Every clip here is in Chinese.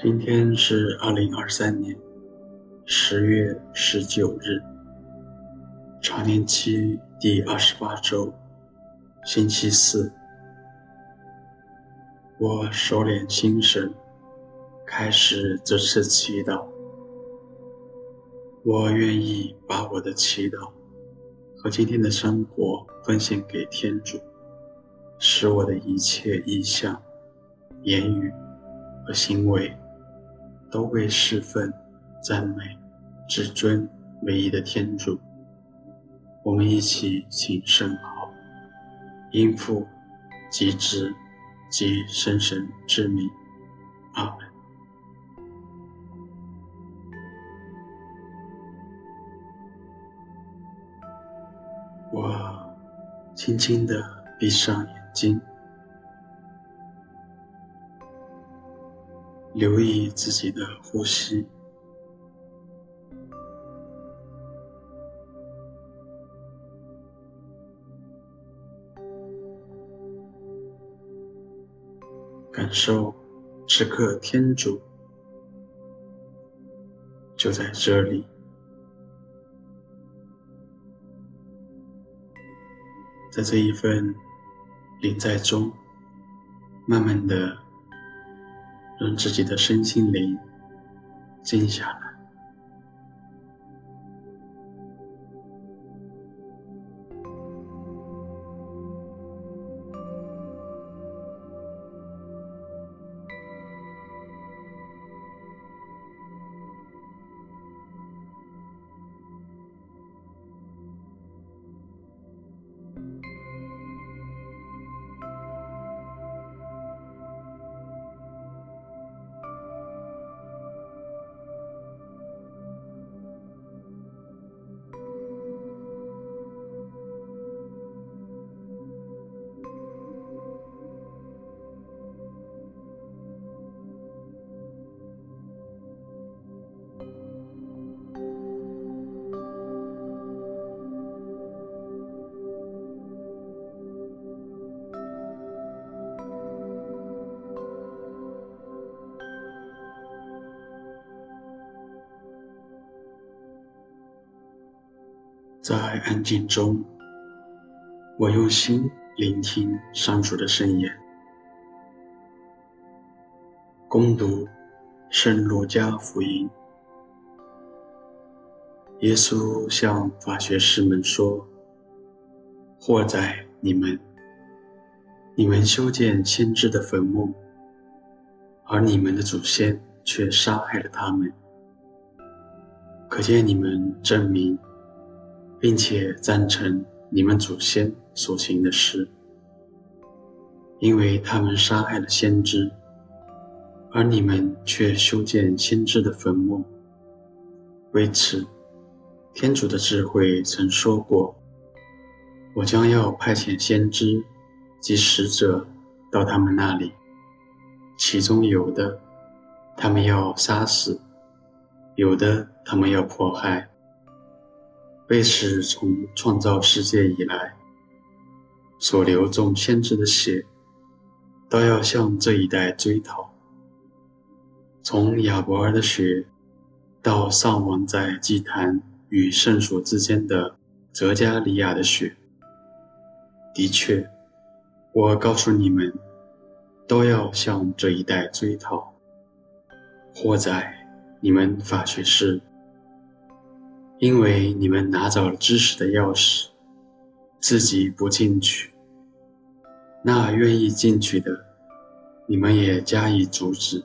今天是二零二三年十月十九日，常年期第二十八周，星期四。我收敛心神，开始这次祈祷。我愿意把我的祈祷和今天的生活奉献给天主，使我的一切意向、言语和行为。都被侍奉、赞美、至尊、唯一的天主。我们一起请圣号，因父及子及圣神之名，阿门。我轻轻的闭上眼睛。留意自己的呼吸，感受此刻天主就在这里，在这一份临在中，慢慢的。让自己的身心灵静下来。在安静中，我用心聆听上主的圣言。攻读圣路加福音。耶稣向法学士们说：“祸在你们！你们修建先知的坟墓，而你们的祖先却杀害了他们。可见你们证明。”并且赞成你们祖先所行的事，因为他们杀害了先知，而你们却修建先知的坟墓。为此，天主的智慧曾说过：“我将要派遣先知及使者到他们那里，其中有的他们要杀死，有的他们要迫害。”为使从创造世界以来所流众先知的血，都要向这一代追讨。从亚伯尔的血，到上王在祭坛与圣所之间的泽加利亚的血，的确，我告诉你们，都要向这一代追讨。或在你们法学士！因为你们拿走了知识的钥匙，自己不进去，那愿意进去的，你们也加以阻止。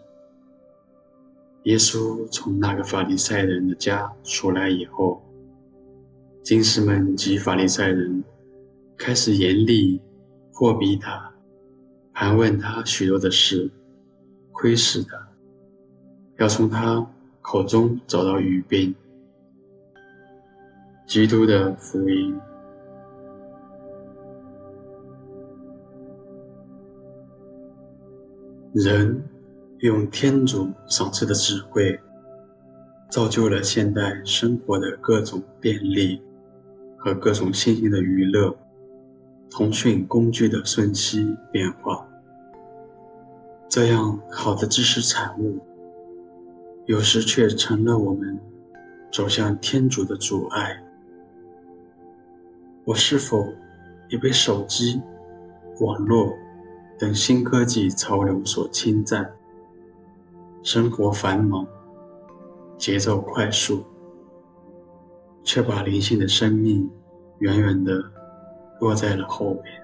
耶稣从那个法利赛人的家出来以后，经师们及法利赛人开始严厉迫逼他，盘问他许多的事，窥视他，要从他口中找到语病。基督的福音。人用天主赏赐的智慧，造就了现代生活的各种便利和各种新兴的娱乐、通讯工具的瞬息变化。这样好的知识产物，有时却成了我们走向天主的阻碍。我是否也被手机、网络等新科技潮流所侵占？生活繁忙，节奏快速，却把灵性的生命远远地落在了后面。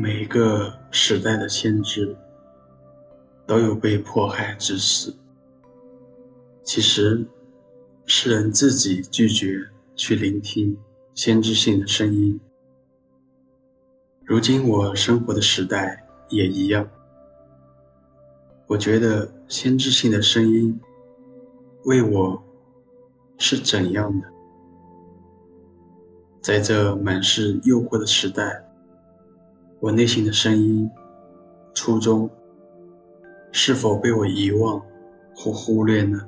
每一个时代的先知都有被迫害之时。其实，世人自己拒绝去聆听先知性的声音。如今我生活的时代也一样。我觉得先知性的声音为我是怎样的？在这满是诱惑的时代。我内心的声音、初衷，是否被我遗忘或忽略呢？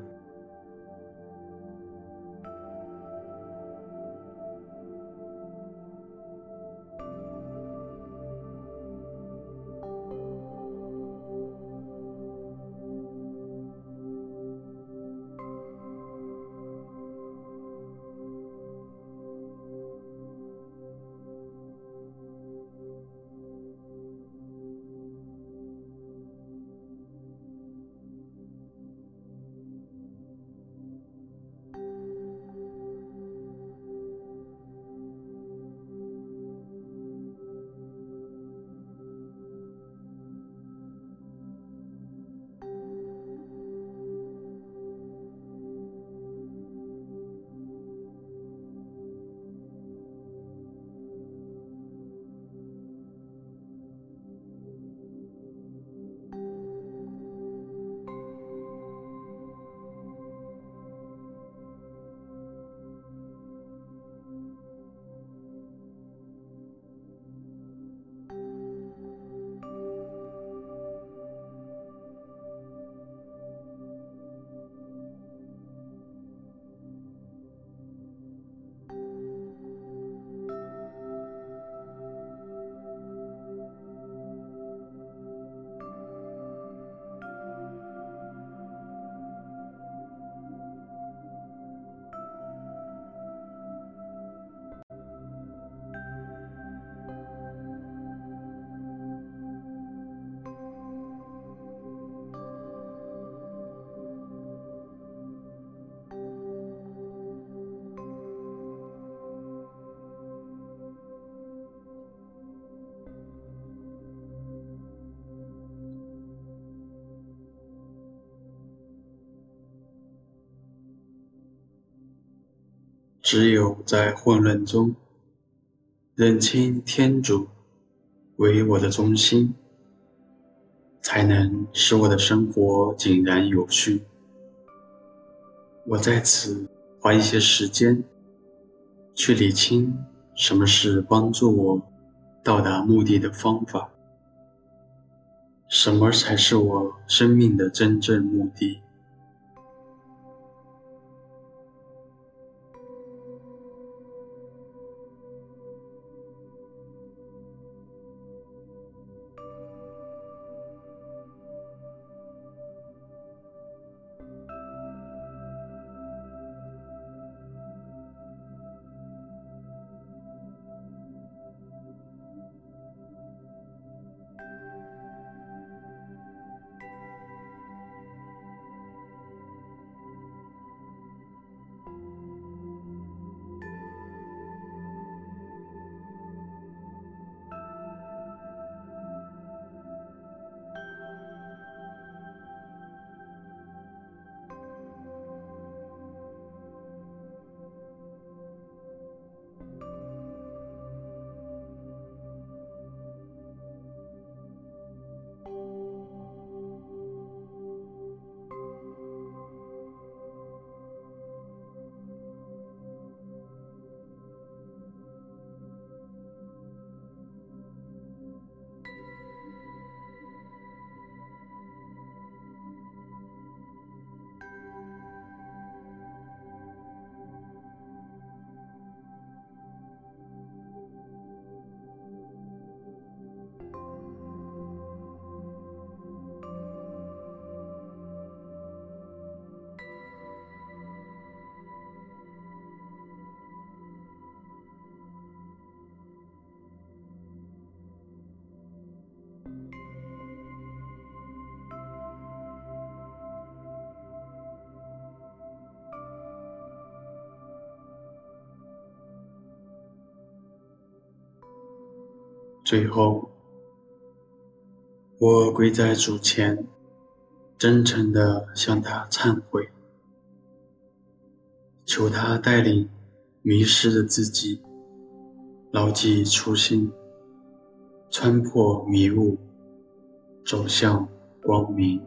只有在混乱中认清天主为我的中心，才能使我的生活井然有序。我在此花一些时间，去理清什么是帮助我到达目的的方法，什么才是我生命的真正目的。最后，我跪在主前，真诚地向他忏悔，求他带领迷失的自己，牢记初心，穿破迷雾，走向光明。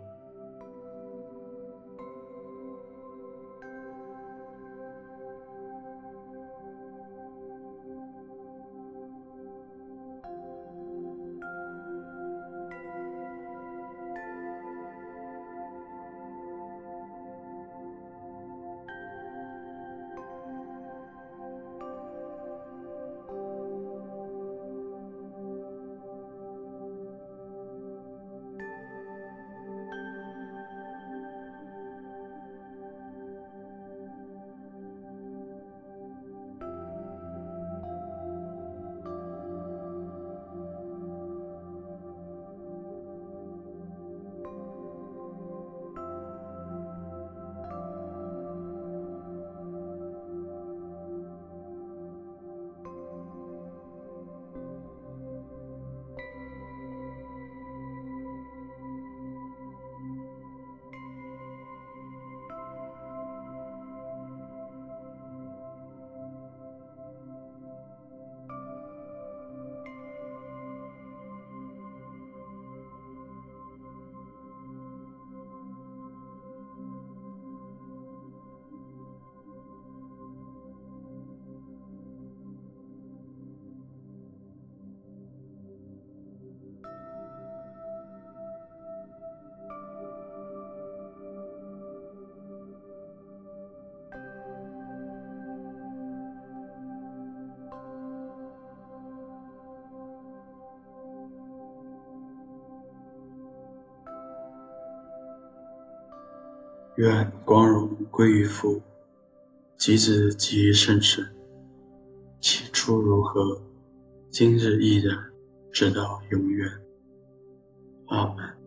愿光荣归于父，及子及于圣神。起初如何，今日亦然，直到永远。阿门。